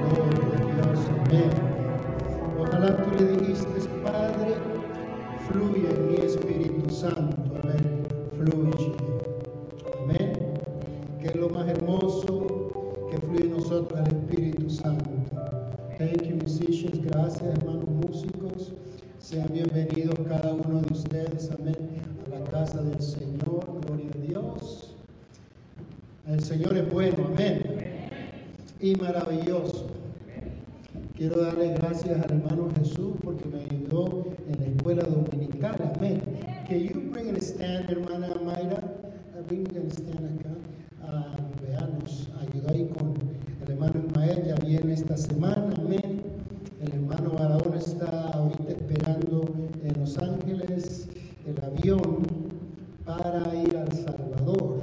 Gloria a Dios, amén. Ojalá tú le dijiste, Padre, fluye en mi Espíritu Santo, amén. Fluye, amén. Que es lo más hermoso que fluye en nosotros el Espíritu Santo. Thank you, musicians. Gracias, hermanos músicos. Sean bienvenidos cada uno de ustedes, amén, a la casa del Señor. Gloria a Dios. El Señor es bueno, amén. Y maravilloso. Quiero darle gracias al hermano Jesús porque me ayudó en la escuela dominical. Amén. Can you bring a stand, hermana Mayra? Bring a stand acá. Ah, vea, nos ayudó ahí con el hermano Ismael. Ya viene esta semana. Amén. El hermano Barahona está ahorita esperando en Los Ángeles el avión para ir a El Salvador.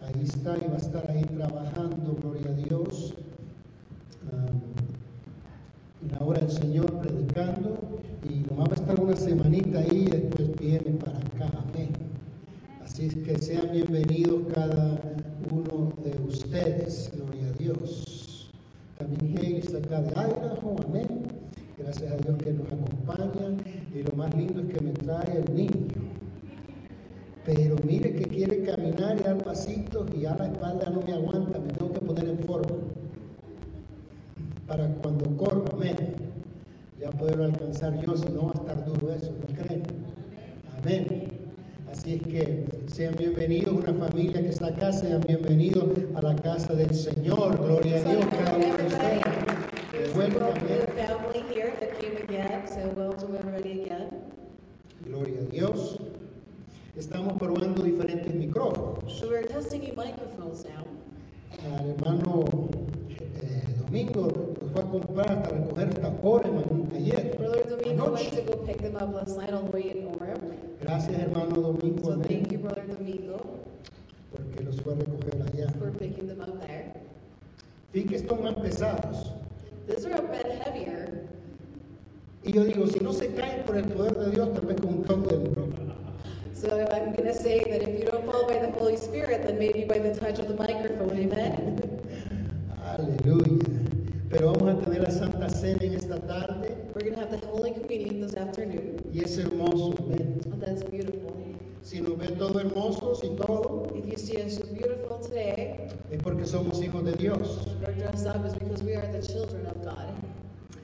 Ahí está y va a estar ahí trabajando, gloria a Dios. Um, en la hora del Señor predicando y nomás va a estar una semanita ahí y después viene para acá, amén. Así es que sean bienvenidos cada uno de ustedes, gloria a Dios. También Haley está acá de Idaho, amén. Gracias a Dios que nos acompaña y lo más lindo es que me trae el niño. Pero mire que quiere caminar y dar pasitos y ya la espalda no me aguanta, me tengo que poner en forma para cuando corra, amén. Ya poderlo alcanzar yo, si no va a estar duro eso, ¿no creen? Amén. Así es que sean bienvenidos, una familia que está acá, sean bienvenidos a la casa del Señor. Gloria a Dios, cada uno de ustedes. Gloria a Dios. Estamos probando diferentes micrófonos. So we're testing new microphones now. Hermano eh, Domingo nos fue a comprar hasta recoger tapones man- ayer. Brother Domingo went to go pick them up last night on the way in Orem. Gracias, hermano Domingo, So thank you, Brother Domingo, porque los fue a recoger allá. for picking them up there. Están más pesados. These are a bit heavier. Y yo digo, si no se caen por el poder de Dios, tal vez con to say that if you don't fall by the Holy Spirit, then maybe by the touch of the microphone, amen? Aleluya. Pero vamos a tener la Santa Cena en esta tarde We're going to have the Holy Communion this afternoon. y es hermoso, amén. Oh, that's beautiful. Si nos ven todo hermosos y todo, If you see us beautiful today, es porque somos hijos de Dios. we're dressed up is because we are the children of God.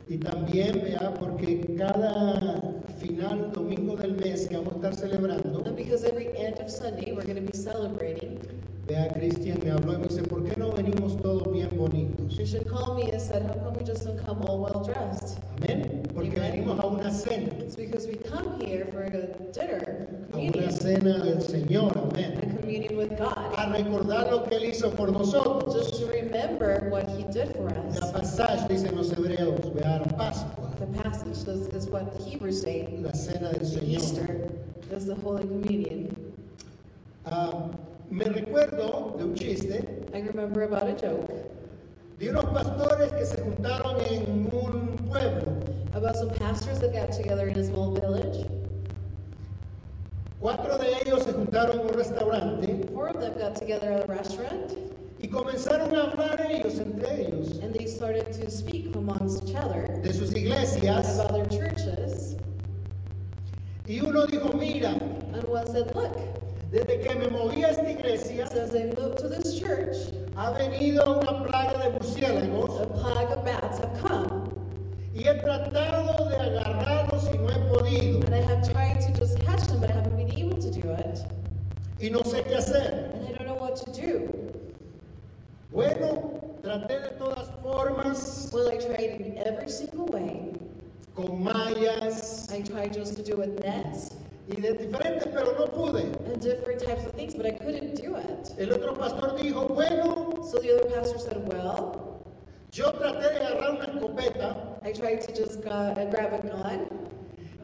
Y también, vea, porque cada final domingo del mes que vamos a estar celebrando, And because every end of Sunday we're going to be celebrating, vea, Cristian me habló y me dice, ¿por qué no venimos todos bien bonitos? Christian called me and said, How come we just don't come all well dressed? Amén. Porque venimos a una cena, It's because we come here for a dinner, a una communion, cena del Señor, amén. a communion with God. A recordar lo que Él hizo por nosotros. Just to remember what He did for La us. pasaje dicen los hebreos, vea, la Pascua, The passage is, is what the Hebrews say. la cena del Señor. Easter is the Holy Communion. Ah, me recuerdo de un chiste I remember about a joke de unos pastores que se juntaron en un pueblo. about some pastors that got together in a small village. Cuatro de ellos se juntaron en un restaurante Four of them got together at a restaurant y comenzaron a hablar ellos entre ellos and they started to speak amongst each other de sus iglesias. Y uno dijo, mira, And one said, Look, desde que me moví a esta iglesia since I moved to this church, ha venido una plaga de murciélagos a plague of bats have come. y he tratado de agarrarlos y no he podido. And I have tried to just catch them, but I haven't been able to do it. Y no sé qué hacer. And I don't know what to do. Bueno, traté de todas formas, Well, I tried in every single way. Con mallas I tried just to do it with nets y de diferentes, pero no pude. and different types of things, but I couldn't do it. El otro pastor dijo, bueno, So the other pastor said, Well, yo traté de agarrar una escopeta I tried to just go, uh, grab a gun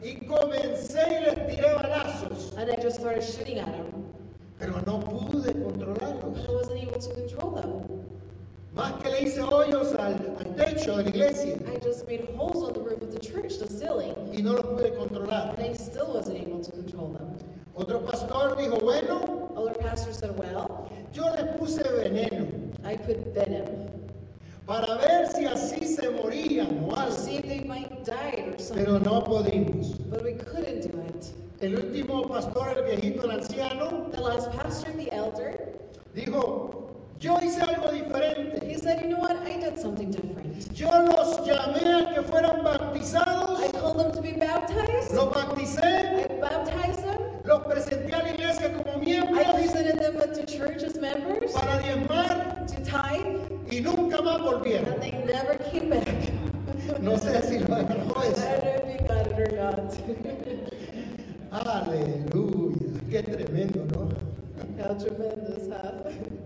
y comencé y les tiré balazos, and I just started shooting at them. pero no pude controlarlos. I wasn't able to control them. Más que le hice hoyos al, al techo de la iglesia I just made holes on the roof of the church, the ceiling, y no los pude controlar. and I still wasn't able to control them. Otro pastor dijo, bueno, Other pastor said, Well, yo les puse veneno. I bid him para ver si así se morían o to algo, see if they might die or something. pero no pudimos. But we couldn't do it. El último pastor, el viejito, el anciano, The last pastor, the elder, dijo, yo hice algo diferente. he said, you know what? I did something different. Yo los llamé a que fueran I bautizados, told them to be baptized. los bauticé, I baptized them. los presenté a la iglesia como I miembros presented them to church as members para diezmar to tithe, y nunca más volvieron. and they never came back. No sé si lo agarró I eso. don't know if you got it or not. Aleluya, qué tremendo, ¿no? How tremendous, huh?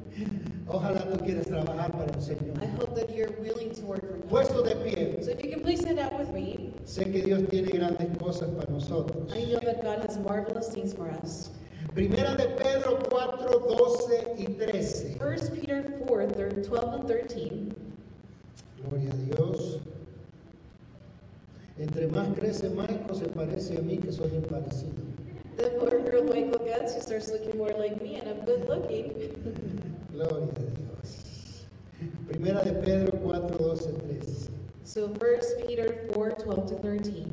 Ojalá tú quieras trabajar para el Señor. I hope that you're willing to work for God. Puesto de pie, So if you can please stand up with me. sé que Dios tiene grandes cosas para nosotros. I know that God has marvelous things for us. Primera de Pedro 4, 12 y 13. 1 Peter 4, thir- 12 and 13. Gloria a Dios. Entre más crece Michael, se parece a mí que soy parecido. The more girl Michael gets, she starts looking more like me, and I'm good looking. Gloria a Dios. Primera de Pedro 4, 12, 13. So 1 Peter 4, 12 to 13.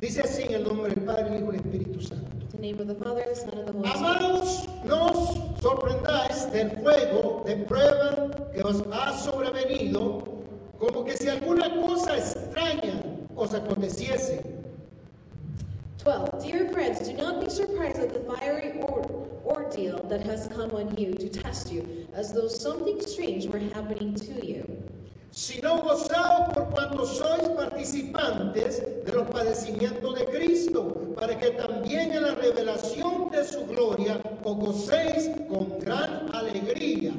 Dice así en el nombre del Padre, el Hijo y el Espíritu Santo. In the name of the Father, the Son, and the Holy Spirit. Amados, no os sorprendáis del fuego de prueba que os ha sobrevenido, como que si alguna cosa extraña os aconteciese. 12. Dear friends, do not be surprised at the fiery or- ordeal that has come on you to test you, as though something strange were happening to you. sino gozaos por cuanto sois participantes de los padecimientos de Cristo, para que también en la revelación de su gloria os gocéis con gran alegría.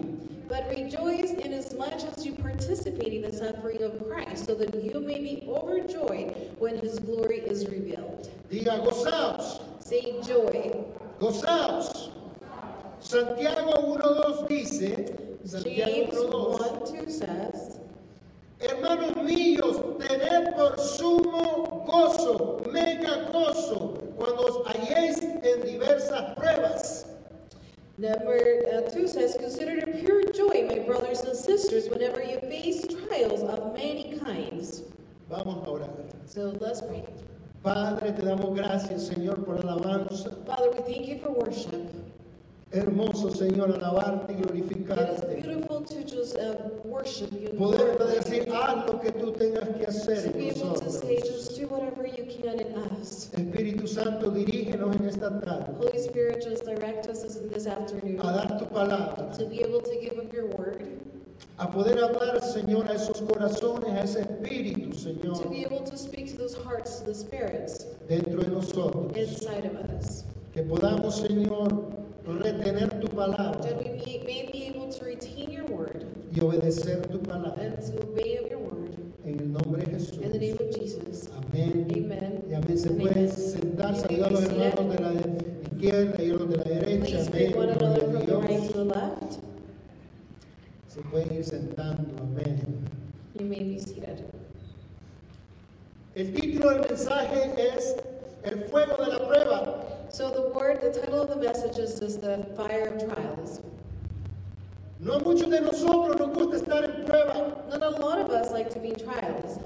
But rejoice inasmuch as you participate in the suffering of Christ, so that you may be overjoyed when his glory is revealed. Diga, gozaos, Say joy. gozaos. Santiago 1.2 dice, Santiago James 1.2, 1 2 says, Hermanos míos, tened por sumo gozo, mega gozo, cuando os halléis en diversas pruebas. Number uh, 2 says, Consider it pure joy, my brothers and sisters, whenever you face trials of many kinds. Vamos a orar. So let's pray. Padre, te damos gracias, Señor, por alabanza. Father, we thank you for worship. Hermoso, Señor, alabarte y It is glorificarte. beautiful to just uh, worship you. Poder decir, haz lo que tú tengas que hacer en able to say, nosotros. just do whatever you can in us. Espíritu Santo, dirígenos en esta tarde Holy Spirit, just direct us this, this afternoon a dar tu palabra, to be able to give up your word, a poder hablar, Señor, a esos corazones, a ese espíritu, to Señor, be able to speak to those hearts, to the spirits dentro de nosotros. inside of us. Que podamos, Señor, retener tu palabra That we may, may be able to retain your word y obedecer tu palabra. and to obey your word. En el nombre de Jesús. In the name of Jesus. Amén. Amen. Y amén. Se pueden sentar, saludar a los hermanos de la izquierda y a los de la derecha. Please Amén. greet one another Gloria a from the right Dios. to the left. Se pueden ir sentando. Amén. You may be seated. El título del mensaje es El fuego de la prueba. So the word, the title of the message is just the fire of trials. No a muchos de nosotros nos gusta estar en prueba. Not a lot of us like to be in trials.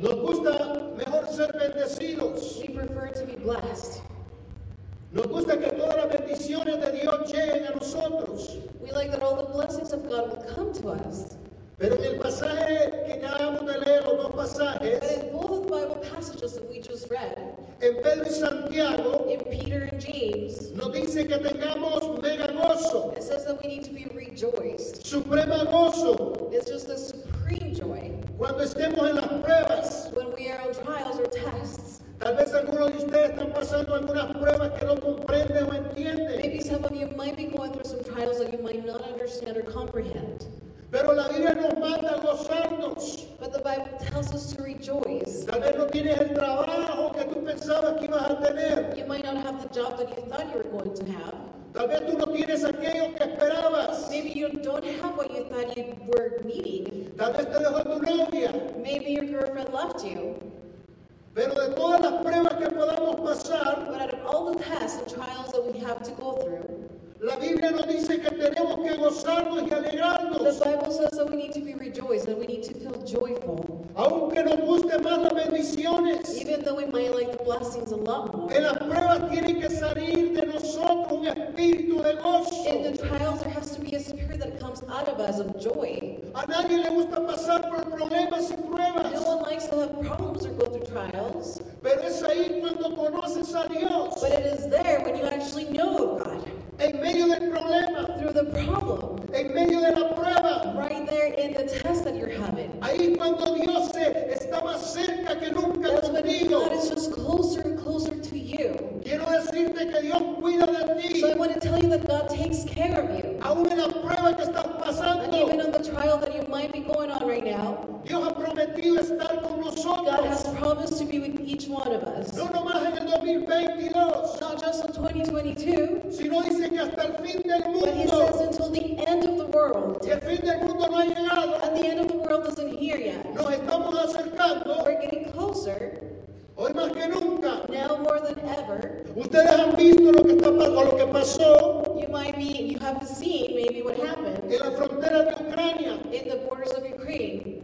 Nos gusta mejor ser bendecidos. We prefer to be blessed. Nos gusta que todas las bendiciones de Dios lleguen a nosotros. We like that all the blessings of God will come to us. Pero en el pasaje que acabamos de leer, los dos But pasajes, in both of the Bible passages that we just read, en Pedro y Santiago, in Peter and James, nos dice que tengamos mega gozo, it says that we need to be rejoiced. suprema gozo, It's just a supreme joy cuando estemos en las pruebas. when we are on trials or tests. Tal vez algunos de ustedes están pasando algunas pruebas que no comprenden o entienden, Maybe some of you might be going through some trials that you might not understand or comprehend. pero la Biblia nos manda a gozarnos. But the Bible tells us to rejoice. Tal vez no tienes el trabajo que tú pensabas que ibas a tener. You might not have the job that you thought you were going to have. Tal vez tú no tienes aquello que esperabas. Maybe you don't have what you thought you were needing. Tal vez te dejó tu novia. Maybe your girlfriend left you. Pero de todas las pruebas que podamos pasar, But out of all the tests and trials that we have to go through, La Biblia nos dice que tenemos que gozarnos y The alegrarnos. Bible says that we need to be rejoiced, that we need to feel joyful. Aunque nos más las bendiciones, Even though we might like the blessings a lot more. en las pruebas tiene que salir de nosotros un espíritu de gozo. In the trials, there has to be a spirit that comes out of us of joy. A nadie le gusta pasar por problemas y No one likes to have problems or go through trials, pero es ahí cuando conoces a Dios. but it is there when you actually know of God. En medio del problema, Through the problem, en medio de la prueba, right there in the test that you're having. ahí cuando Dios se está más cerca que nunca That's when. God is just closer and closer to you. Quiero decirte que Dios cuida de ti, So I want to tell you that God takes care of you. aún en la prueba que estás And even pasando. on the trial that you might be going on right now, Dios ha prometido estar con God has promised to be with each one of us. no nomás en el 2022, Not just in 2022, sino dice que hasta el fin del but He says until the end of the world. Y el fin del mundo no ha llegado. And the end of the world isn't here yet. Nos estamos acercando We're getting closer hoy más que nunca. now more than ever. Ustedes han visto lo que está o lo que pasó You might be, you have seen maybe what happened en la frontera de Ucrania. in the borders of Ukraine.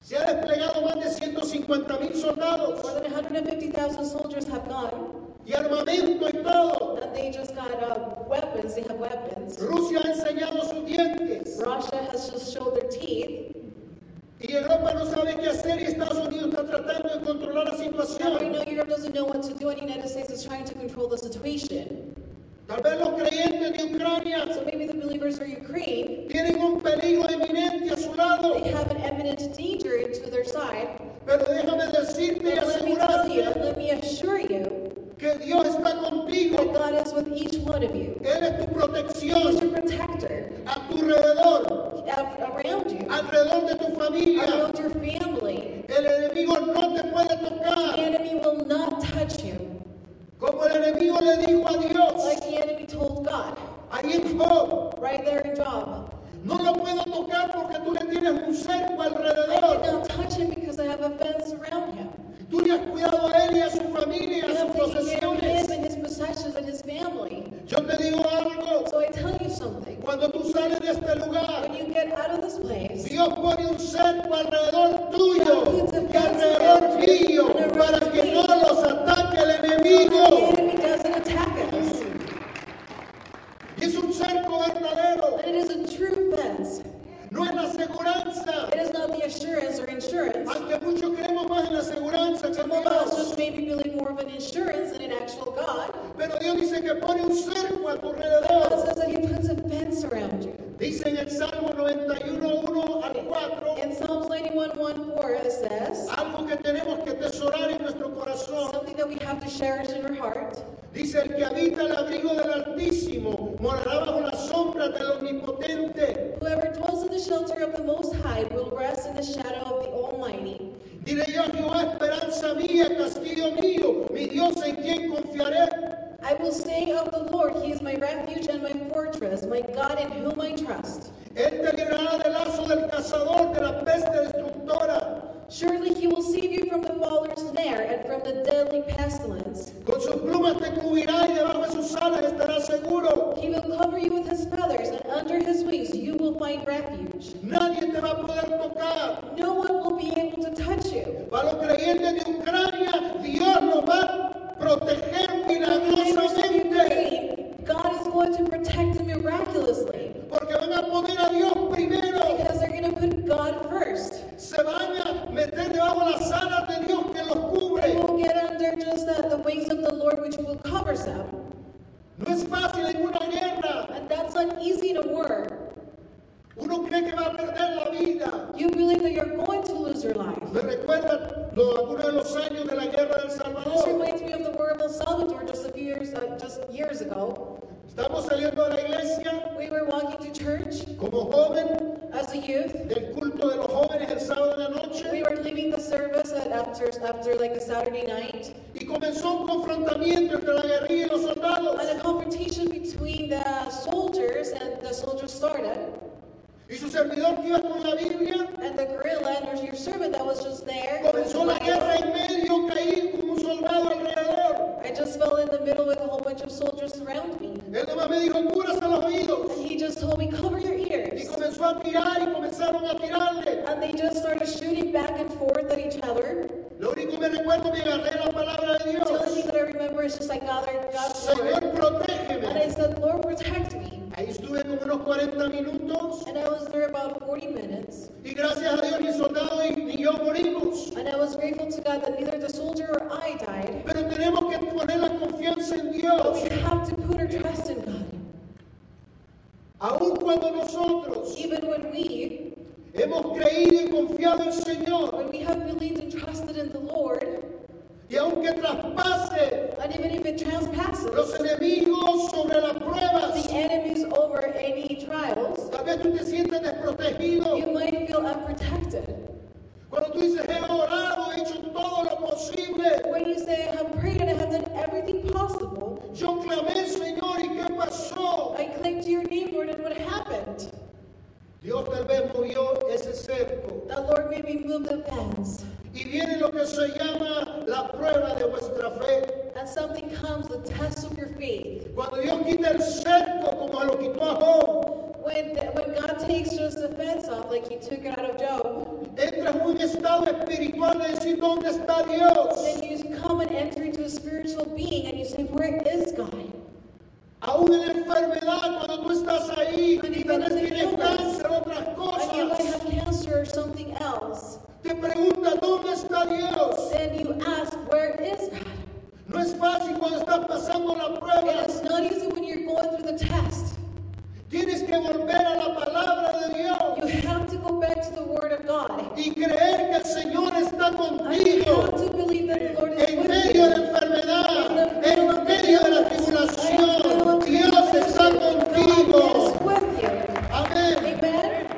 Se ha desplegado más de 150 mil soldados More than 150,000 soldiers have gone, y armamento y todo. and they just got uh, weapons. They have weapons. Rusia ha enseñado sus dientes Russia has just showed their teeth. Y Europa no sabe qué hacer y Estados Unidos está tratando de controlar la And situación. now, Europe doesn't know what to do, and the United States is trying to control the situation. Tal vez los creyentes de Ucrania So maybe the believers Ukraine, tienen un peligro a su lado, they have an imminent danger to their side. pero déjame decirte y But let me tell you, asegurarte let me assure you, que Dios está contigo. that God is with each one of you. Él es tu protección protector a tu alrededor, around you, alrededor de tu familia. around your family. El enemigo no te puede The tocar. enemy will not touch you, Como el enemigo le dijo a Dios, like the enemy told God, ahí en Job, right there in Job. no lo puedo tocar porque tú le tienes un cerco I alrededor. cannot touch him because I have a fence around him. Tú le has cuidado a él y a su familia, I a have sus his possessions and his family. Yo te digo algo, So I tell you something. cuando tú sales de este lugar, When you get out of this place, Dios pone un cerco alrededor tuyo y alrededor mío para que no los ataque el the enemigo. enemy doesn't attack us. Es un cerco verdadero, And it is a true fence. No es la aseguranza. It is not the assurance or insurance. Aunque muchos creemos más en la aseguranza que en Some of us Dios. just maybe believe more of an insurance than an actual God. Pero Dios dice que pone un cerco a tu alrededor. says that He puts a fence around you. Dice en el Salmo 91, 1 al 4, In Psalms 91 1 4, it says, algo que tenemos que atesorar en nuestro corazón. something that we have to cherish in our heart. Dice, el que habita el abrigo del Altísimo morará bajo la sombra del Omnipotente. Whoever dwells in the shelter of the Most High will rest in the shadow of the Almighty. Diré yo a Jehová, esperanza mía, castillo mío, mi Dios en quien confiaré. I will say of the Lord, He is my refuge and my fortress, my God in whom I trust. Él te librará del lazo del cazador, de la peste destructora. Surely He will save you from the faller's snare and from the deadly pestilence. After like a Saturday night, y comenzó un confrontamiento entre la guerrilla y los soldados. and a confrontation between the soldiers and the soldiers started. Y su servidor que iba con la Biblia And the guerrilla and your servant that was just there, with comenzó the la guerra Bible, en medio, caí como un soldado alrededor. I I just fell in the middle with a whole bunch of soldiers around me. Él nomás me dijo, cúbrase los oídos. And he just told me, cover your Y ears. comenzó a tirar y comenzaron a tirarle. And they just started shooting back and forth at each other. Lo único que me recuerdo, me agarré la palabra de The only thing Dios. that I remember is just I gathered God's Señor, word. And I protégeme. said, Lord, protect me. Ahí estuve como unos 40 minutos. And I was there about 40 minutes. Y gracias a Dios ni soldado ni, ni yo morimos. And I was grateful to God that neither the soldier or I died. Pero tenemos que poner la confianza en But Dios. we have to put our trust in God. Aun cuando nosotros Even when we, hemos creído y confiado en el Señor. when we have believed and trusted in the Lord, Y aunque traspase and even if it trespasses los enemigos sobre las the enemies over any trials, tal vez tú te sientes desprotegido. you might feel unprotected. Cuando tú dices, he orado, he hecho todo lo posible. When you say, I have prayed and I have done everything possible, Yo clamé, Señor, ¿y qué pasó? I clinged to your name, Lord, and what happened? Dios tal vez movió ese cerco. The Lord made me move the fence. Y viene lo que se llama la prueba de vuestra fe. And something comes, the test of your faith. Cuando Dios quita el cerco, como lo quitó a Job, When, when God takes just the fence off, like he took it out of Job, entras en un estado espiritual de decir, ¿dónde está Dios? then you come and enter into a spiritual being and you say, Where is God? Aún en la enfermedad, cuando tú estás ahí tienes illness, cáncer, otras cosas, te preguntas, ¿dónde está Dios? Then you ask, Where is God? No es fácil cuando estás pasando la prueba. is not easy when you're going through the test. Tienes que volver a la palabra de Dios You have to go back to the Word of God. y creer que el Señor está you contigo have to believe that the Lord is en medio de la enfermedad, en medio de la tribulación. Amen.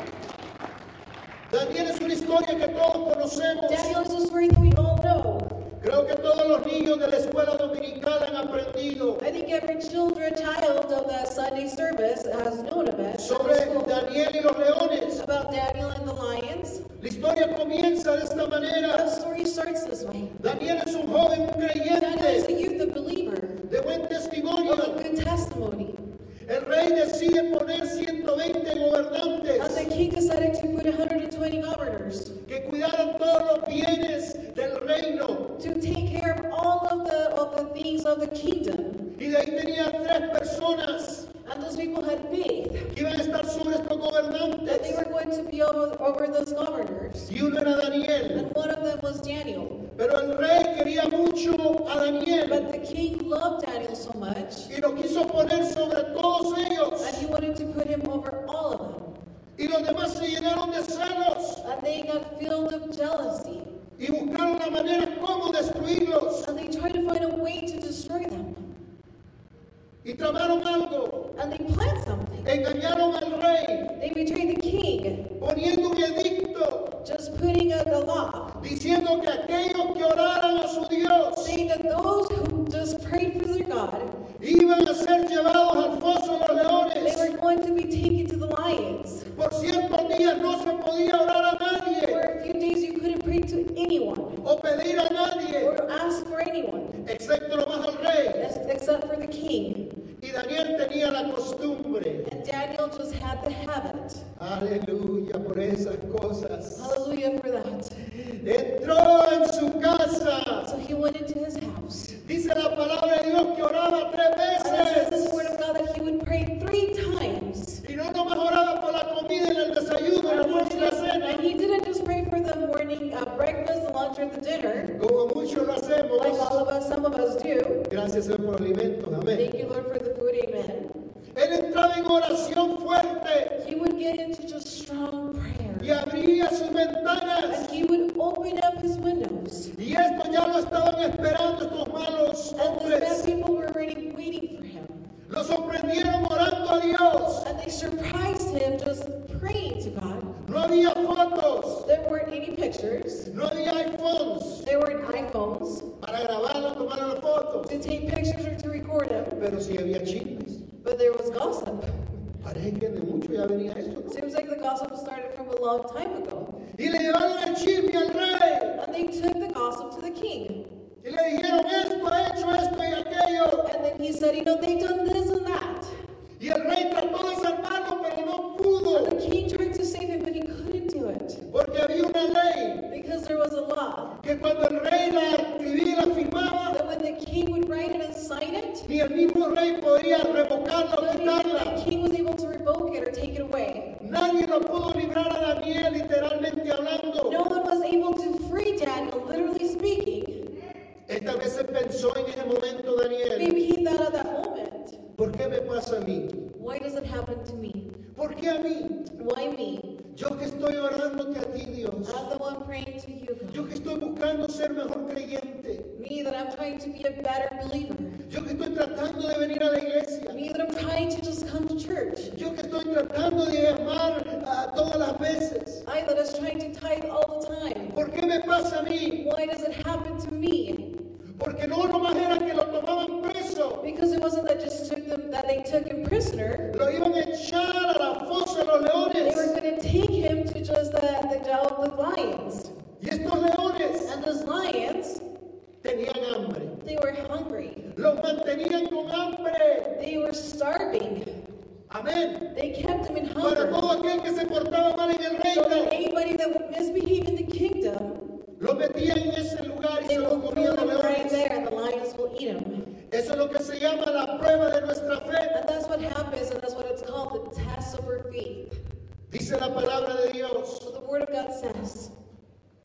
Daniel es una historia que todos conocemos. Daniel is a story that we all know. Creo que todos los niños de la escuela dominical han aprendido I think every children, child of the Sunday service has known of it. sobre Daniel y los leones. About Daniel and the lions. La historia comienza de esta The manera. story starts this way. Daniel es un joven, un Daniel is a creyente youth, a believer, de buen testimonio. of a good testimony. El rey decide poner 120 And gobernantes estaban esperando estos malos And the bad hombres. people were already waiting for him. Lo sorprendieron orando a Dios. And they surprised him just praying to God. No había fotos, There weren't any pictures. no había iPhones There weren't iPhones para grabarlo, tomar las fotos. to take pictures or to record them. Pero sí había chismes. But there was gossip. Parece que de mucho ya venía esto. ¿no? Seems like the gossip started from a long time ago. Y le llevaron el chisme al rey. And they took the gossip to the king. Y le dijeron esto, ha hecho esto y he said, you know, they've done this and that. Y el rey trató de salvarlo, pero no And pudo. the king tried to save him, but he couldn't do it Porque había una ley because there was a law que cuando el rey la escribía la firmaba, that when the king would write it and sign it, ni el mismo rey podía revocarla o even the quitarla. king was able to revoke it or take it away. Nadie lo pudo librar a Daniel, literalmente hablando. No one was able to free Daniel, literally speaking. Esta vez se pensó en ese momento Daniel, Maybe he thought of that moment. ¿por qué me pasa a mí? Why does it happen to me? ¿Por qué a mí? Why me? Yo que estoy orándote a ti, Dios. I'm the one praying to you, God. Yo que estoy buscando ser mejor creyente. Me that I'm trying to be a better believer. Yo que estoy tratando de venir a la iglesia. Me that I'm trying to just come to church. Yo que estoy tratando de amar a todas las veces. I that is trying to tithe all the time. ¿Por qué me pasa a mí? Why does it happen to me? Porque no nomás era que lo tomaban preso. Because it wasn't that just took them that they took him prisoner. Lo iban a echar a la fosa de los They were going to take him to just the the jail of the lions. Y estos leones And those lions, tenían hambre. they were hungry. Los mantenían con hambre. They were starving. Amén. They kept him in Para hunger. todo aquel que se portaba mal en el So that anybody that would misbehave in the kingdom, lo metían en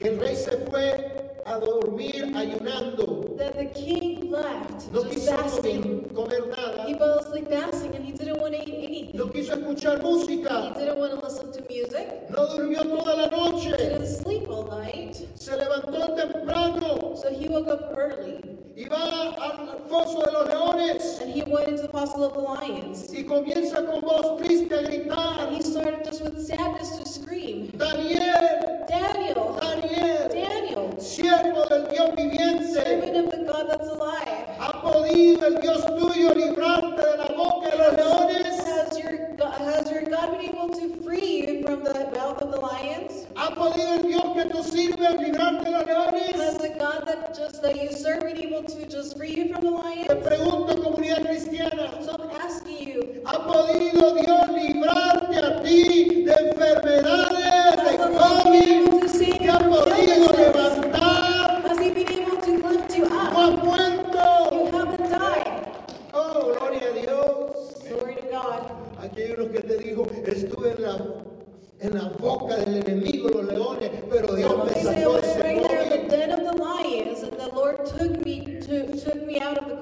el rey se fue a dormir ayunando. that the king left No quiso fasting. comer, nada. He fell asleep fasting and he didn't want to eat anything. No quiso escuchar He música. didn't want to listen to music. No durmió toda la noche. Didn't sleep all night. Se levantó temprano So he woke up early y va al foso de los leones and he went into the fossil of the lions. y comienza con voz triste a And gritar. he started just with sadness to scream, Daniel, Daniel, Daniel, Daniel, siervo del Dios viviente. servant of the God that's alive. ¿Ha podido el Dios tuyo librarte de la boca de los leones? Has your God, has your God been able to free you from the mouth of the lions? ¿Ha podido el Dios que tú sirves librarte de los leones? Has the God that just that you serve been able to just free you from the Te lions? pregunto, comunidad cristiana, So I'm asking you, ¿ha podido Dios librarte a ti de enfermedades, has He been able to lift you ¿No up? You haven't died. Oh, gloria a Dios. Glory to God. Aquí hay uno que te dijo, estuve en la, en la boca del enemigo, los leones, pero Dios me sacó de was ese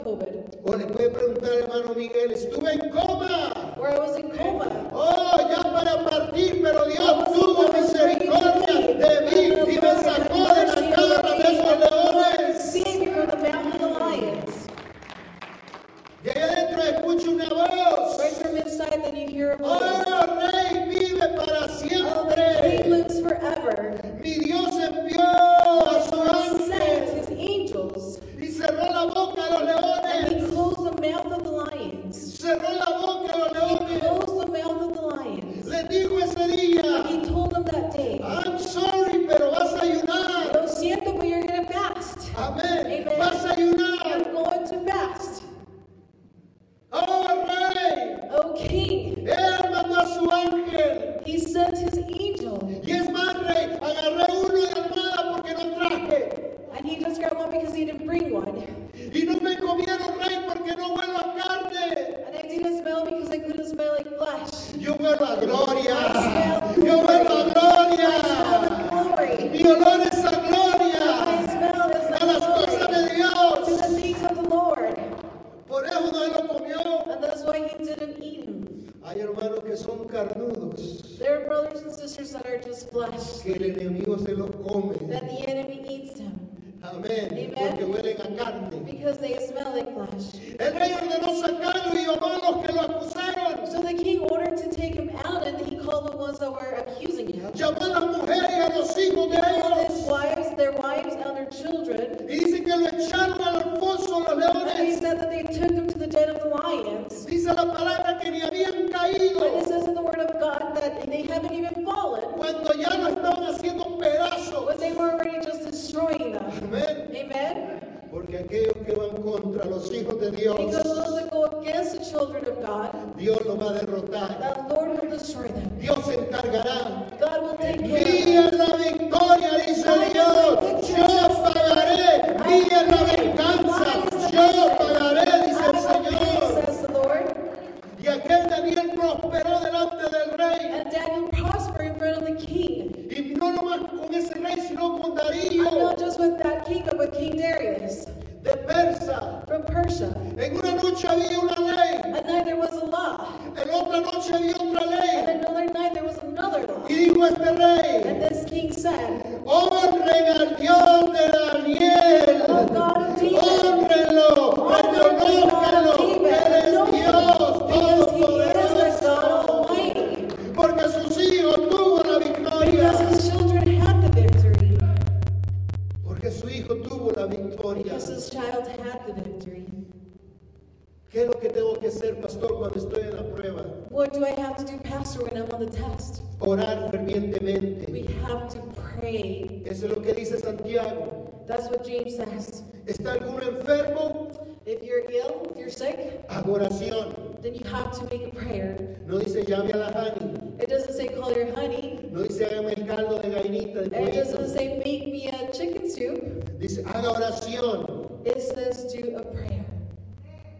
COVID. O le puede preguntar, hermano Miguel, estuve en coma. where I was in coma. Oh, ya para partir, pero Dios tuvo misericordia de mí y me sacó de la cara de esos leones. Ahí adentro escucho una voz. Right from inside, then you hear a voice. Oh,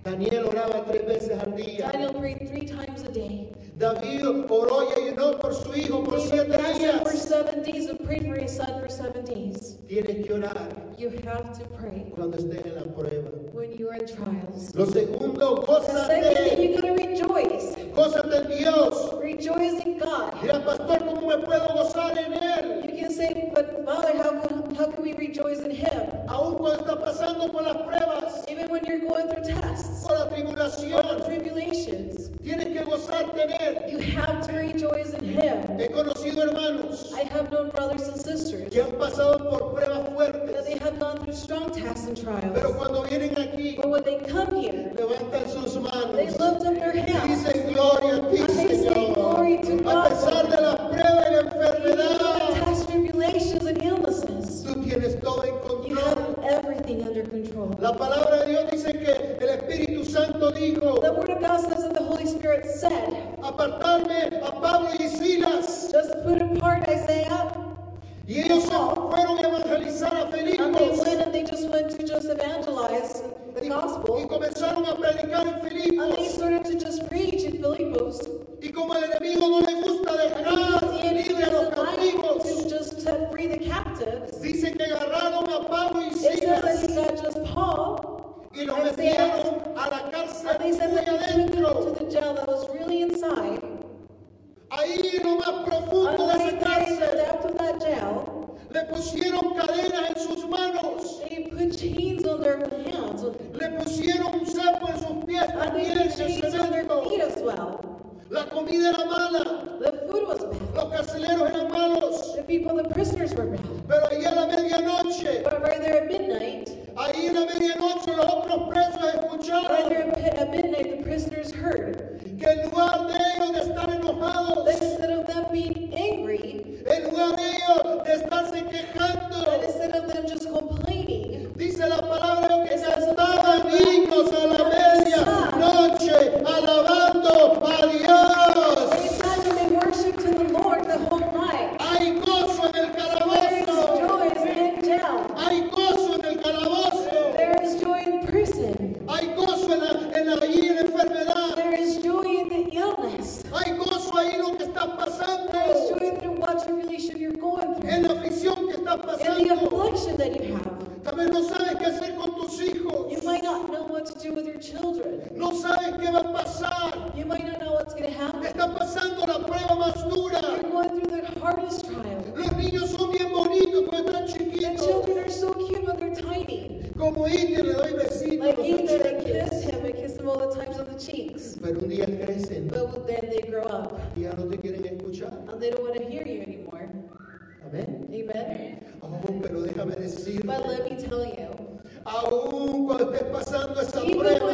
Daniel oraba tres veces al día. David oró y ayunó por su hijo por siete días. For seven days and for his son for seven days. Tienes que orar. You have to pray. Cuando estés en la prueba. When you are in trials. Lo segundo, gózate. Going to rejoice. Gózate en Dios. Rejoice in God. Mira, pastor, cómo me puedo gozar en. You can say, but Father, how can, how can we rejoice in Him? Aún cuando está pasando por las pruebas. Even when you're going through tests. Por la tribulación. Or tribulations. Tienes que gozarte en. You have to rejoice in him. he conocido hermanos I have known brothers and sisters que han pasado por pruebas that they have gone through strong tasks and trials. pero cuando vienen aquí, But when they come here, levantan sus manos they lift up their hands. aflicción que estás and that you have. No sabes qué hacer con tus hijos. You might not know what to do with your children. No sabes qué va a pasar. You might not know what's going to happen. Estás pasando la prueba más dura. You're going through the hardest trial. Los niños son bien bonitos cuando están The chiquitos. children are so cute, but they're tiny. Como Iter le doy besitos. Ethan, Pero un día crecen But then they grow up, ya no te quieren escuchar. and they don't want to hear you anymore. Amén. Pero déjame decir, aún cuando estés pasando esa prueba,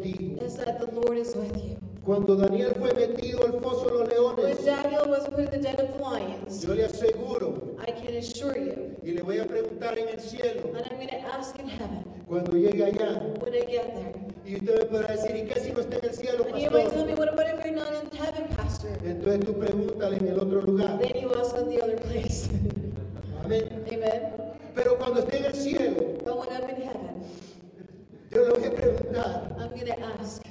contigo. is that the Lord is with you. Cuando Daniel fue metido al foso de los When leones, Daniel was put in the den of lions, yo le aseguro I can assure you, y le voy a preguntar en el cielo, and I'm going to ask in heaven cuando llegue allá, when I get there. y usted me podrá decir, ¿y qué si no está en el cielo, And you might tell pastor? me, what about if you're not in heaven, Pastor? Entonces tú pregúntale en el otro lugar. Then you ask the other place. Amén. Amen. Pero cuando esté en el cielo, But when I'm in heaven, yo le voy a preguntar, I'm going to ask,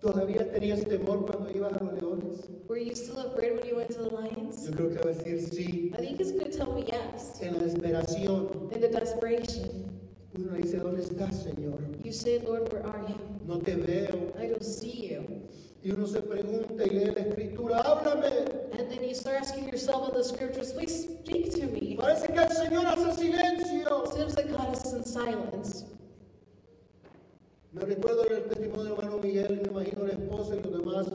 ¿todavía tenías temor cuando ibas a los leones? were you still afraid when you went to the lions? Yo creo que va a decir sí. I think he's going to tell me yes. En la desesperación, In the desperation, uno dice, ¿dónde estás, Señor? you say, Lord, where are you? No te veo. I don't see you. Y uno se pregunta y lee la escritura, háblame. And then you start asking yourself in the scriptures, please speak to me. Parece que el Señor hace It silencio. seems like God is in silence. Me recuerdo el testimonio del hermano Miguel y me imagino la esposa y los demás,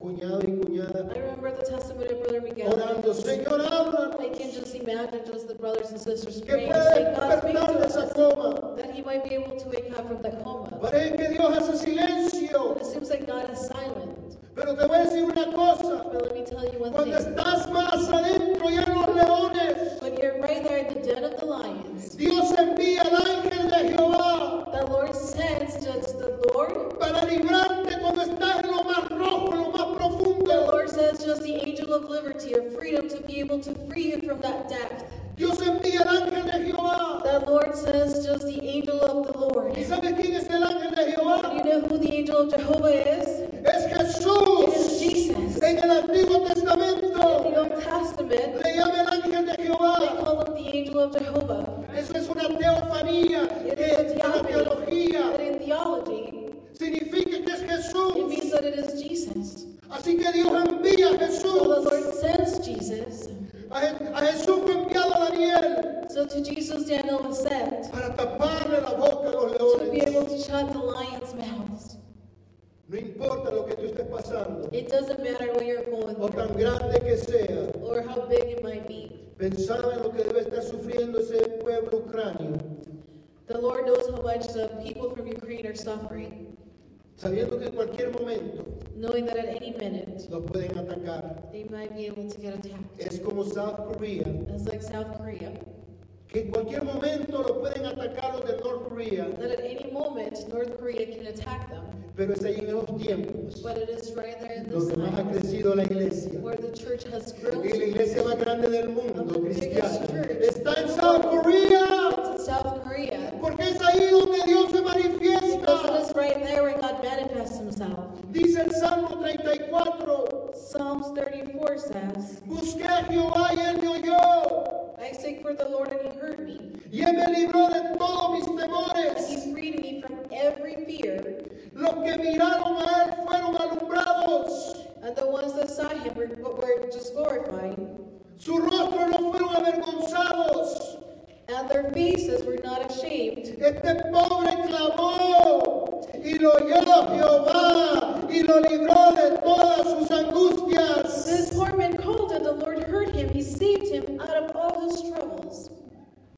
cuñado y cuñada, I remember the testimony of Brother Miguel. orando, Señor, háblanos. I can just imagine just the brothers and sisters Que praying, pueda saying, God, speak despertar to de esa us. coma. That he might be able to wake up from that coma. Parece que Dios hace silencio. But it seems like God is silent. Pero te voy a decir una cosa. But let me tell you one Cuando thing. estás más adentro y en los leones, When you're right there in the den of the lions, Dios envía al of liberty, of freedom, to be able to free you from that depth. Dios envía al ángel de Jehová. The Lord says just the angel of the Lord. ¿Y quién es el ángel de Jehová? You know who the angel of Jehovah No importa lo que tú estés pasando It doesn't matter what you're going o through tan grande que sea. or how big it might be. Pensaba en lo que debe estar sufriendo ese pueblo ucranio, The Lord knows how much the people from Ukraine are suffering, sabiendo que en cualquier momento knowing that at any minute los pueden atacar. they might be able to get attacked. Es como South Korea, It's like South Korea, que en cualquier momento los pueden atacar los de North Korea, that at any moment North Korea can attack them. pero es ahí en los tiempos But it is right there in this donde más ha crecido la iglesia. where the church has grown. Y la iglesia más grande del mundo cristiana está en South Korea, It's in South Korea. porque es ahí donde Dios se Because it manifiesta. is right there where God manifests himself. Dice el Salmo 34, Psalms 34 says, busqué a Jehová y él me oyó, I seek for the Lord and he heard me. y él me libró de todos mis And temores. he freed me from every fear. Los que miraron a él fueron alumbrados, And the ones that saw him were, were just glorifying. su rostro no fueron avergonzados. And their faces were not ashamed. Este pobre clamó y lo oyó Jehová y lo libró de todas sus angustias. This poor man called and the Lord heard him. He saved him out of all his troubles.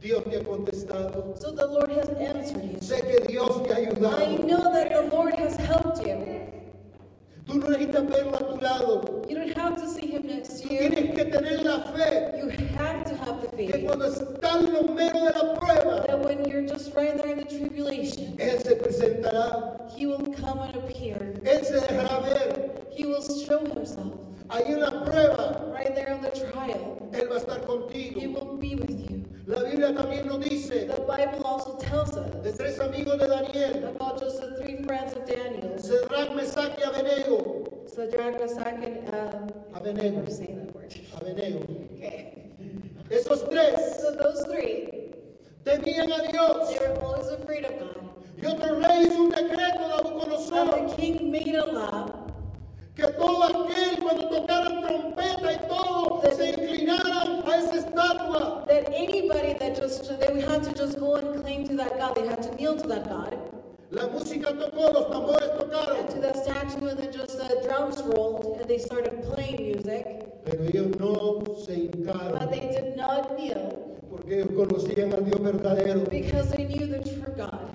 Dios te ha contestado. So the Lord has answered you. Sé que Dios te ha ayudado. I know that the Lord has helped you. Tú no necesitas verlo a tu lado. You don't have to see him next to you. tienes que tener la fe You have to que cuando estás en lo mero de la prueba, that when you're just right there in the tribulation, Él se presentará. He will come and appear. Él se dejará ver. He will show Himself. Ahí en la prueba, Right there on the trial, Él va a estar He contigo. will be with you. La Biblia también nos dice The Bible also tells de us tres amigos de Daniel, about just the three friends of Daniel, Cedrac, Mesac y Abednego. And um, Abednego. never say that word. Abednego. Okay. Esos tres So those three, temían a Dios. they were always afraid of God. Y otro rey hizo un decreto And Nabucodonosor the king made a law que todo aquel cuando tocaran trompeta y todo se inclinaran a esa estatua. that anybody that just they had to just go and claim to that God, they had to kneel to that God, La música tocó, los tambores and tocaron, to that statue, and then just the drums rolled, and they started kneel porque ellos conocían al Dios verdadero. because they knew the true God.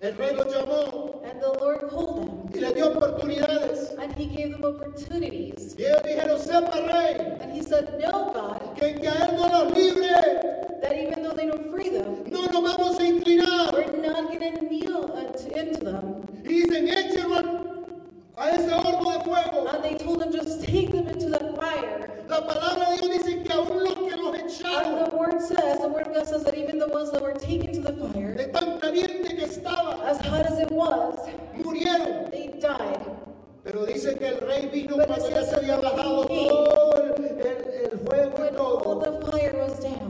El rey los llamó And the Lord called them. y les dio oportunidades. And he gave them opportunities. Y ellos dijeron, sepa rey, And he said, No, God, que que a él no los libre, that even though they don't free them, no nos vamos a inclinar. we're not going to kneel unto, into them. Y dicen, échenlo a ese horno de fuego. And they told him, Just take them into the fire. La palabra de Dios dice que aún los que los And the word says, the word of God says that even the ones that were taken to the fire, de tan caliente que estaba, as hot as it was, murieron. they died. Pero dice que el rey vino But cuando ya se había bajado todo el, el- el fuego y When all the fire was down,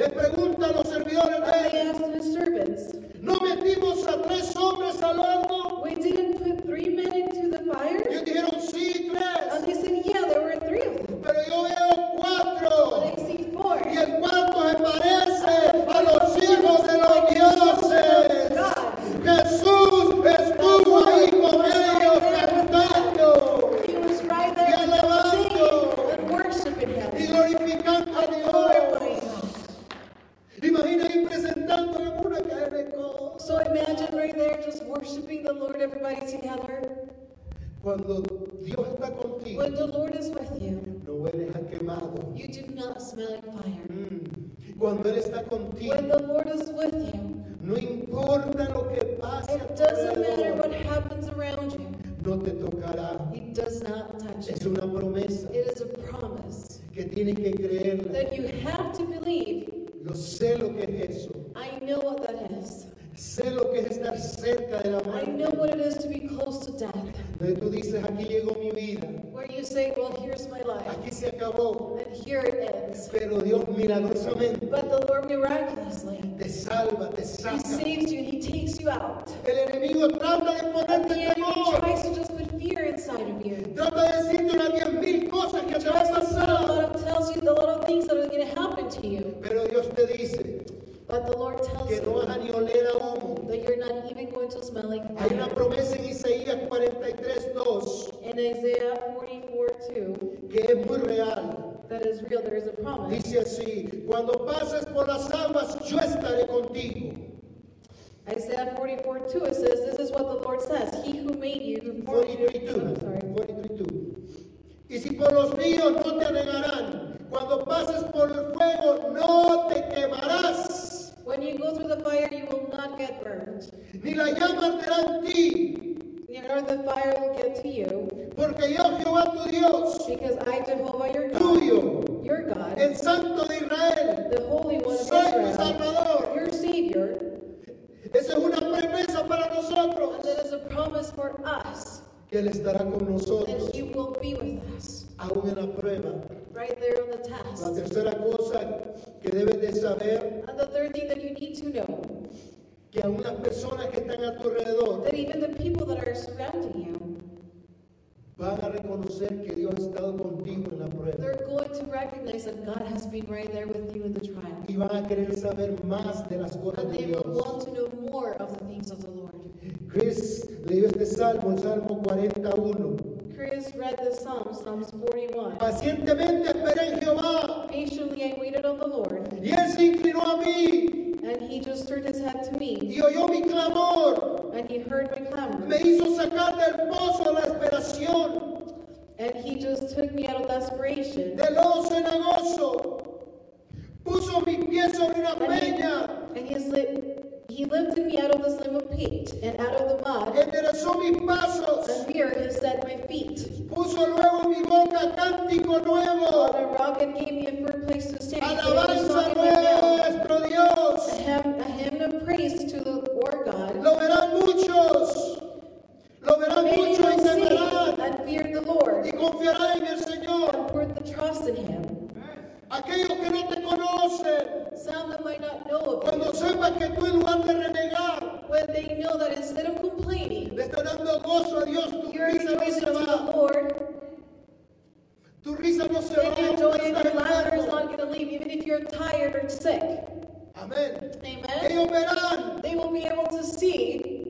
Le preguntan los servidores de servants, ¿no metimos a tres hombres al horno? We didn't put three men into the Y fire? ellos dijeron, sí, tres. And they said, Yeah, there were three of them. Pero yo veo But cuatro. I see four. Y el cuarto se parece a los hijos de los dioses. Jesús estuvo ahí con ellos cantando He was right there Y alabando. and worshiping y glorificando a Dios. Imagina ahí presentándole una cosas. So imagine right there just worshiping the Lord, everybody together. Cuando Dios está contigo, When the Lord is with you, no hueles a quemado. you do not smell like fire. Mm. Cuando Él está contigo, When the Lord is with you, no importa lo que pase, it doesn't matter what happens around you. no te tocará. He does not touch Es una promesa It is a promise que tienes que creerla. Cerca de la I muerte. know what it is to be close to death. Donde tú dices, aquí llegó mi vida, Where you say, Well, here's my life, aquí se acabó. and here it ends. Pero Dios milagrosamente But the Lord miraculously, te salva, te He saca. saves you, He takes you out. El cuando pases por las aguas, yo estaré contigo. Isaiah 44 2, it says, This is what the Lord says He who made you, who formed you. 43, I'm sorry. 43. Y si por los ríos no te anegarán, cuando pases por el fuego no te quemarás, When you go through the fire, you will not get burned, ni la llama arderá en ti, nor the fire will get to you, porque yo Jehová tu Dios, because I, Jehovah, your God, tuyo, your God, el Santo de Israel, the Holy One of soy Israel, Salvador. your Savior, Esa es una promesa para and nosotros, that is a promise for us que Él estará con nosotros, that He will be with us aún en la prueba. right there on the La test. tercera cosa que debes de saber, And the third thing that you need to know que aún las personas que están a tu alrededor that even the people that are surrounding you, van a reconocer que Dios ha estado contigo en la prueba. they're going to recognize that God has been right there with you in the trial. y van a querer saber más de las cosas And de they will Dios. want to know more of the things of the Lord. Chris leyó este salmo, el Salmo 41. Chris read the Psalm, Psalms 41. Pacientemente esperé en Jehová Patiently I waited on the Lord, y Él se inclinó a mí and he just turned his head to me, y oyó mi clamor. and he heard my clamor, Me hizo sacar del pozo la esperación, and he just took me out of desperation, del lodo cenagoso. Puso mis pies sobre una peña, and he, li- he lifted me out of the slim of pit, and out of the mud, enderezó mis pasos. and here he set my feet. Puso luego en mi boca cántico On a rock and gave me a firm place to stand. He a Alabanza song in my nuestro Dios. a hymn, a hymn of praise to the Lord God. Lo verán muchos. Lo verán muchos y temerán and fear the Lord, y confiarán en el Señor. and put the trust in him. Aquellos que no te conocen, Some that might not know of cuando sepan que tú en lugar de renegar, when they know that instead of complaining, le estás dando gozo a Dios, tu you're risa no rejoicing se to the va. Lord, Tu risa no se va. your joy and your laughter is not going to leave, even if you're tired or sick. Amén. Amen. Ellos verán They will be able to see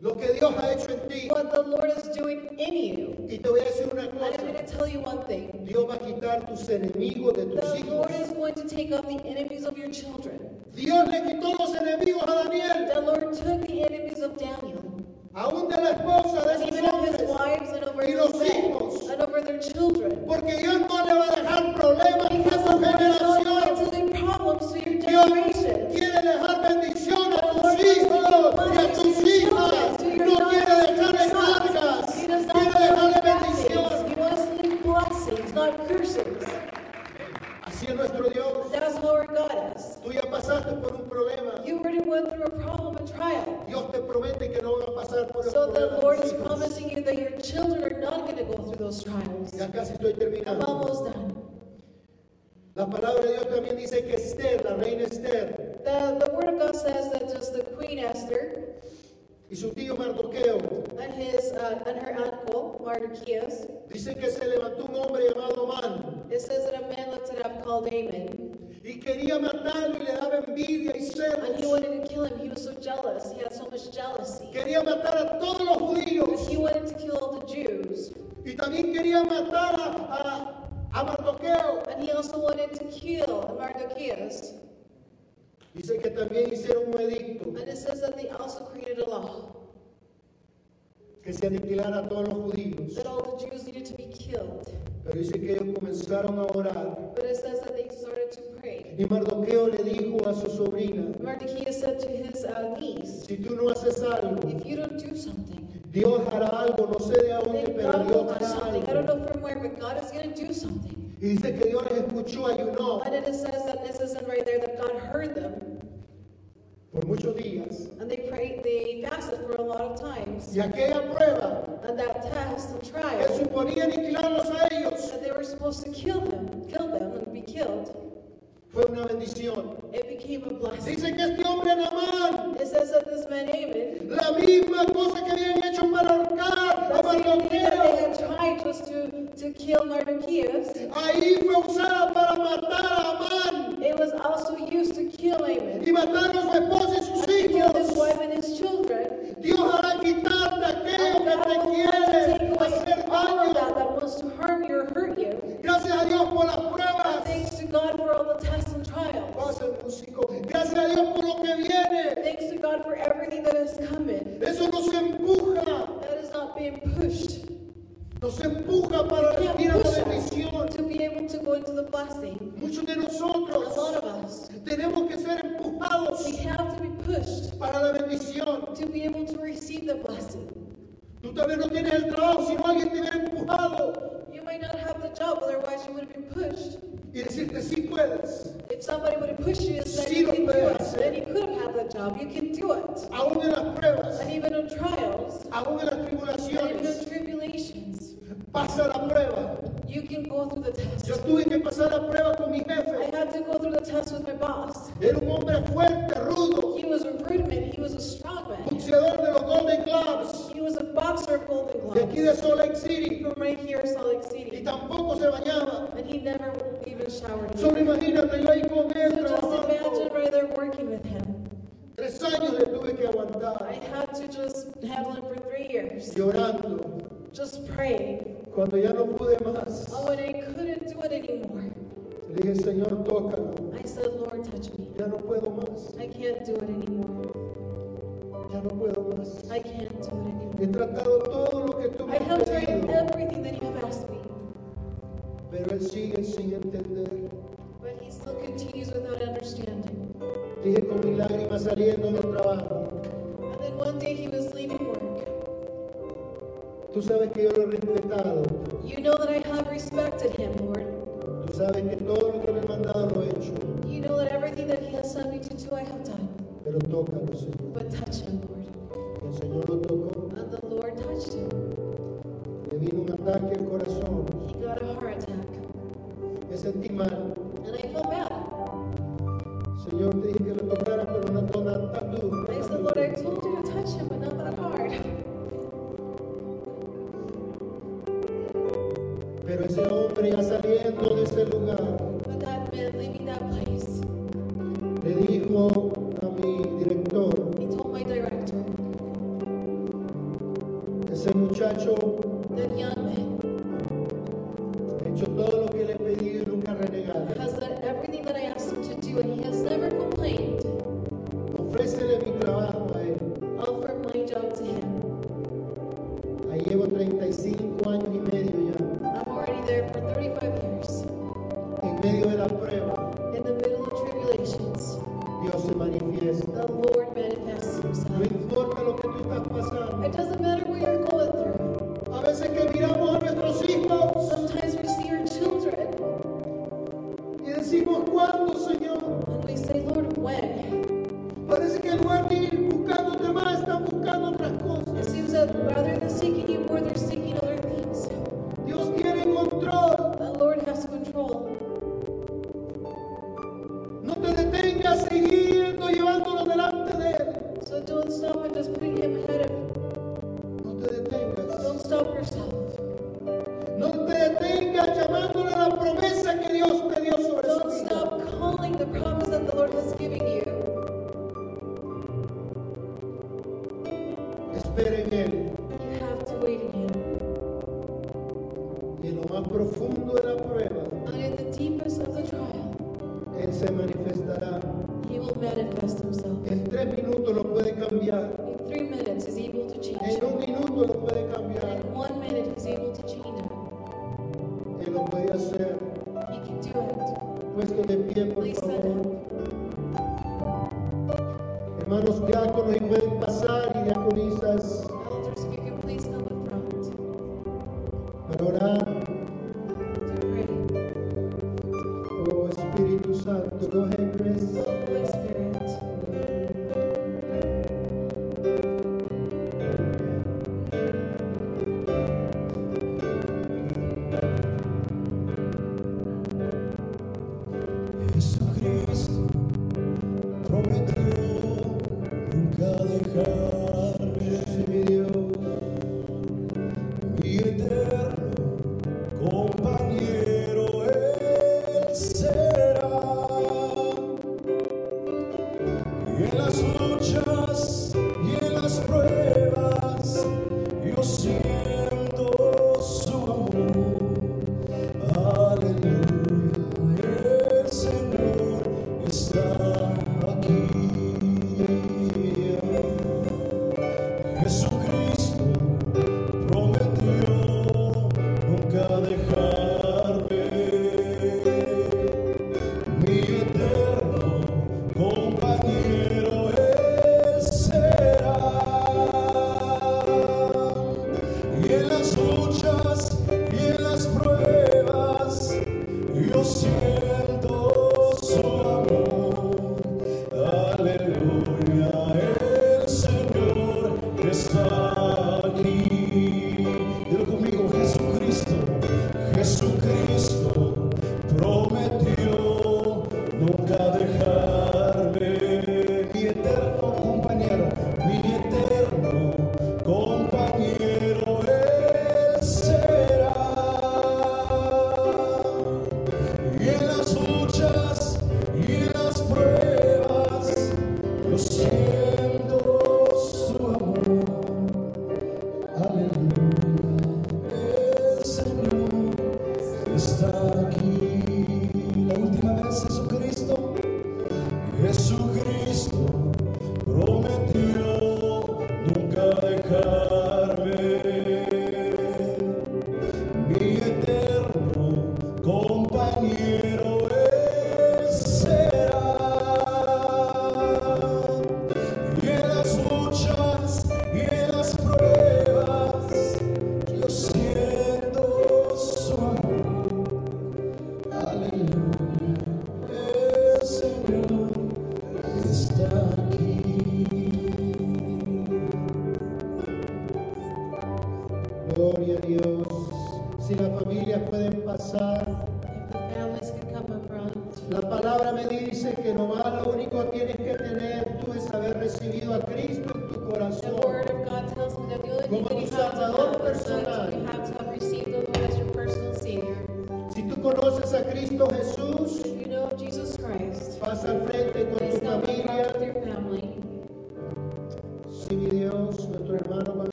lo que Dios ha hecho en ti. what the Lord is doing in you. Y te voy a decir una And I'm going to tell you one thing. Dios va a quitar tus enemigos de tus The hijos. Lord is going to take up the enemies of your children. Dios le quitó los enemigos a Daniel, The Lord took the enemies of Daniel, aún de la esposa de his hombres, y los hijos. porque Dios no le va a dejar problemas a su generación. Dios quiere dejar bendición a tus hijos y a tus hijas. No quiere dejarle cargas, quiere dejarle bendición. Así es nuestro Dios. Tú ya pasaste por un problema. Dios te promete que no van a pasar por el So the. Lord is promising you that your children are not going to go through those trials. Ya casi estoy I'm almost done. La palabra de Dios también dice que Esther, la reina Esther, The, the Word of God says that just the Queen Esther y su tío Mardoqueo, and his uh, and her uncle Mardochus, dice que se levantó un hombre llamado Man it says that a man lifted up called Haman, y quería matarlo y le daba envidia y and he celos. wanted to kill him. He was so jealous. He had so much jealousy. Quería matar a todos los judíos He wanted to kill all the Jews, y también quería matar a, a, a Mardoqueo. and he also wanted to kill Mardochus. Dice que también hicieron un edicto And it says that they also created a law que se aniquilara a todos los judíos. that all the Jews needed to be killed. Pero dice que ellos comenzaron a orar. But it says that they started to pray. Y Mardoqueo le dijo a su sobrina, said to his uh, niece, si tú no haces algo, If you don't do something, Dios hará algo, no sé de dónde, then pero God Dios will do hará something. I don't algo. know from where, but God is going to do something. Y dice que Dios les escuchó, ayunó And it says that it says right there that God heard them, por muchos días. and they prayed, they fasted for a lot of times. Y aquella prueba And that test and que trial suponía aniquilarlos a ellos that they were supposed to kill them, kill them and be killed, fue una bendición. it became a blessing. Dice que este hombre Namán, It says that this man Haman, la misma cosa que habían hecho para ahorcar a the same thing that they Mardoqueo, had tried just to, to kill Mardochus, ahí fue usada para matar a Amán it was also used to kill Haman. y matar a su esposa y sus to kill his hijos. wife and his children. Dios hará quitarte aquello And que God te will quiere take away hacer all of daño. that that wants to harm you or hurt you. Gracias a Dios por las pruebas. Thanks to God for all the tests and trials. Pasa el músico. Gracias a Dios por lo que viene. Thanks to God for everything that is coming. Eso nos empuja. That is not being pushed. Nos empuja para You can't recibir la push us bendición. to be able to go into the blessing. Muchos de A lot nosotros of us, tenemos que ser empujados we have to be pushed para la bendición. to be able to receive the blessing. Tú tal vez no tienes el trabajo, sino alguien te hubiera empujado You might not have the job, otherwise you would have been pushed. y decirte sí puedes. If somebody would have pushed you and said Sí you lo can do puedes it, hacer. then you could have had the job. You can do it. Aún en las pruebas, And even in trials, aún en las and even tribulaciones, tribulations, pasa la prueba. you can go through the test. Yo tuve que pasar la prueba con mi I jefe. had to go through the test with my boss. Era un hombre fuerte, rudo, He was a rude man. He was a strong man. Boxeador de los Golden Gloves, He was a boxer of Golden de aquí Gloves de Salt Lake City, from right here, Salt Lake y City. tampoco se bañaba. And he never even showered. Solo imagínate yo ahí con él So just imagine trabajando. right there working with him. Tres años le tuve que I aguantar, had to just handle him for three years. llorando. Just praying. Cuando ya no pude más, Oh, when I couldn't do it anymore, le dije, Señor, tócalo. I said, Lord, touch me. Ya no puedo más, I can't do it anymore. Ya no puedo más. I can't do it anymore. He tratado todo lo que tú me I has have tried pedido, everything that you have asked me, pero él sigue sin entender. but he still continues without understanding. Dije con mis lágrimas saliendo del trabajo. And then one day he was leaving work. Tú sabes que yo lo he respetado. You know that I have respected him, Lord. Tú sabes que todo lo que me he mandado lo he hecho. You know that everything that he has sent me to do, I have done. Pero tócalo, Señor. But touch him, Lord. El Señor lo tocó. And the Lord touched him. Le vino un ataque al corazón. He got a heart attack. Me sentí mal. Se manifestará. He will manifest himself. En tres minutos lo puede cambiar. In three minutes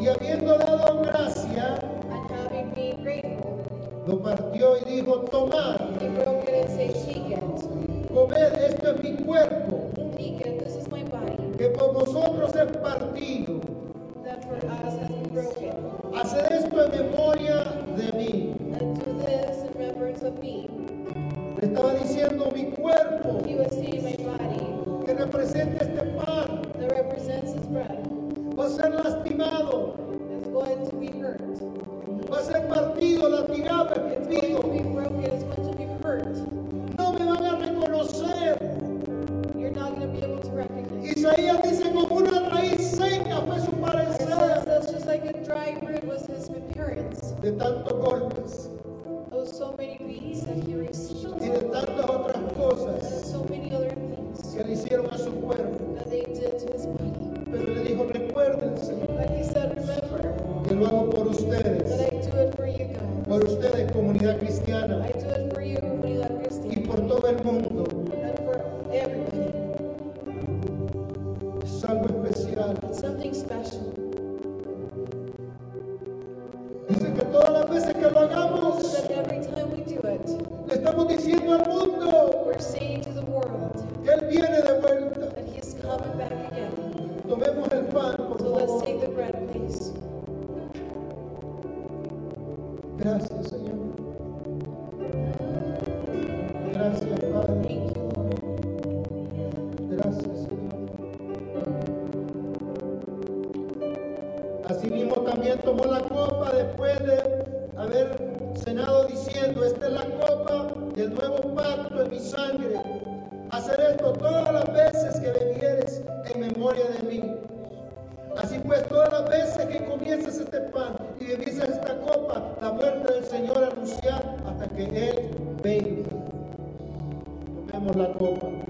Y habiendo dado gracia, lo partió y dijo, tomad, comed, esto es mi cuerpo de mí. Así pues, todas las veces que comiences este pan y bebís esta copa, la muerte del Señor anunciar hasta que Él venga. Tomemos la copa.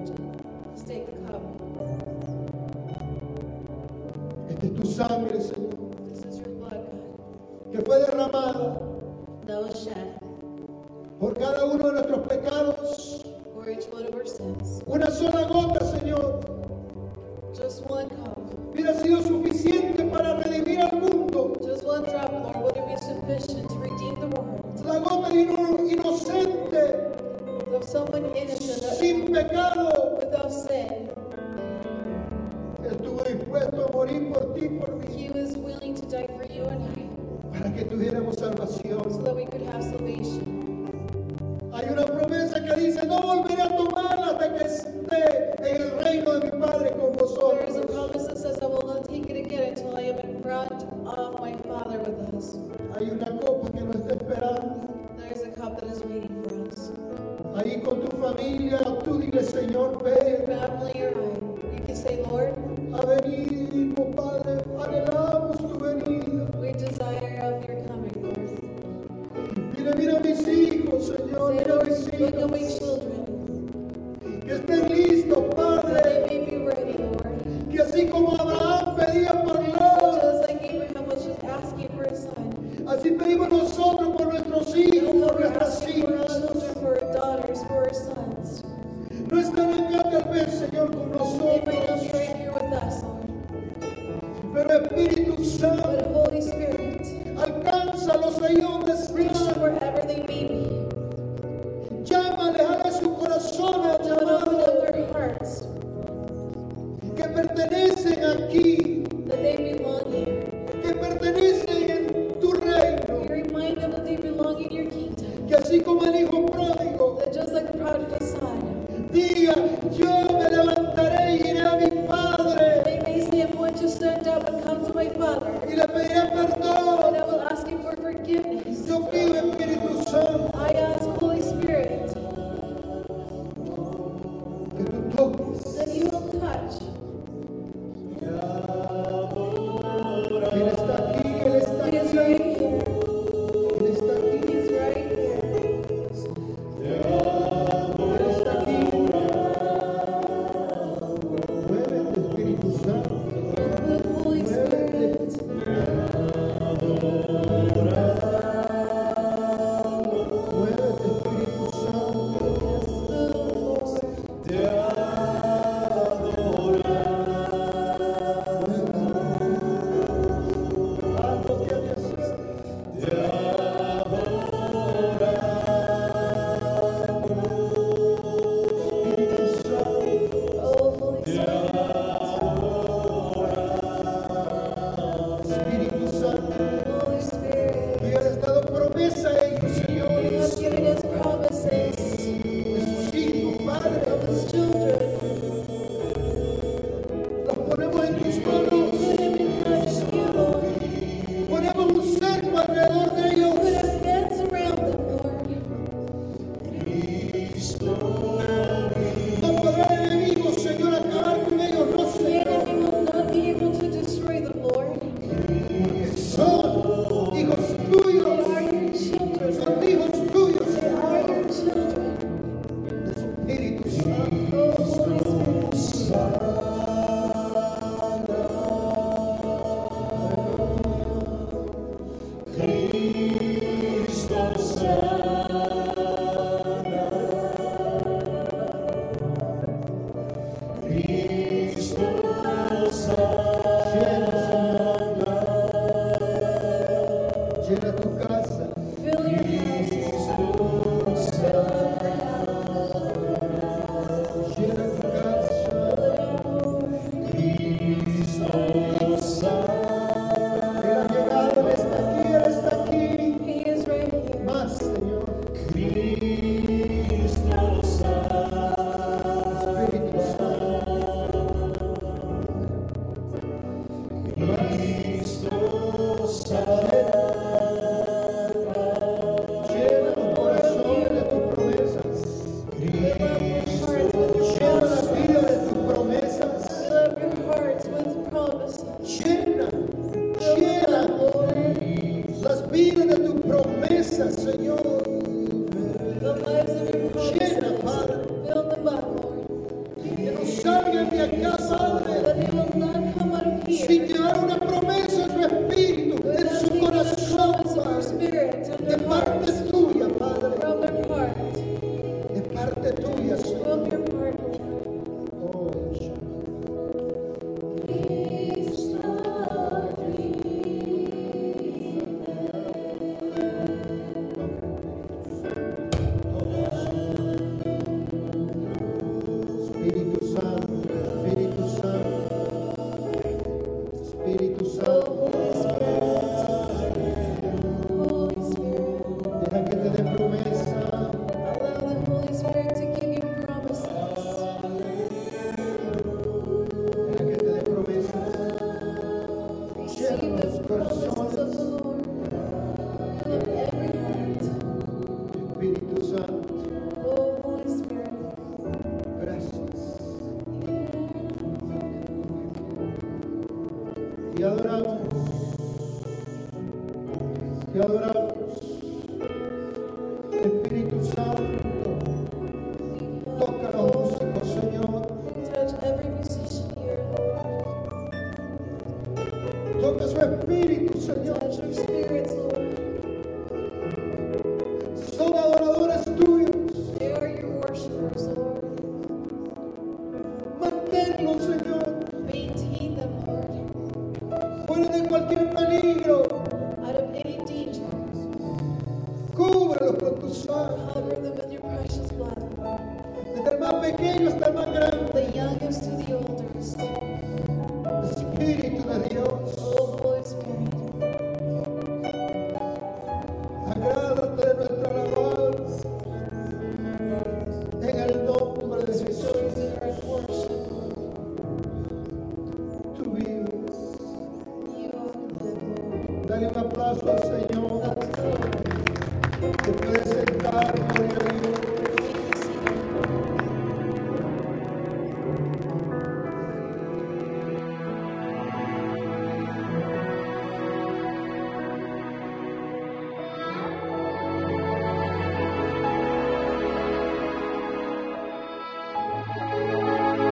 Oh,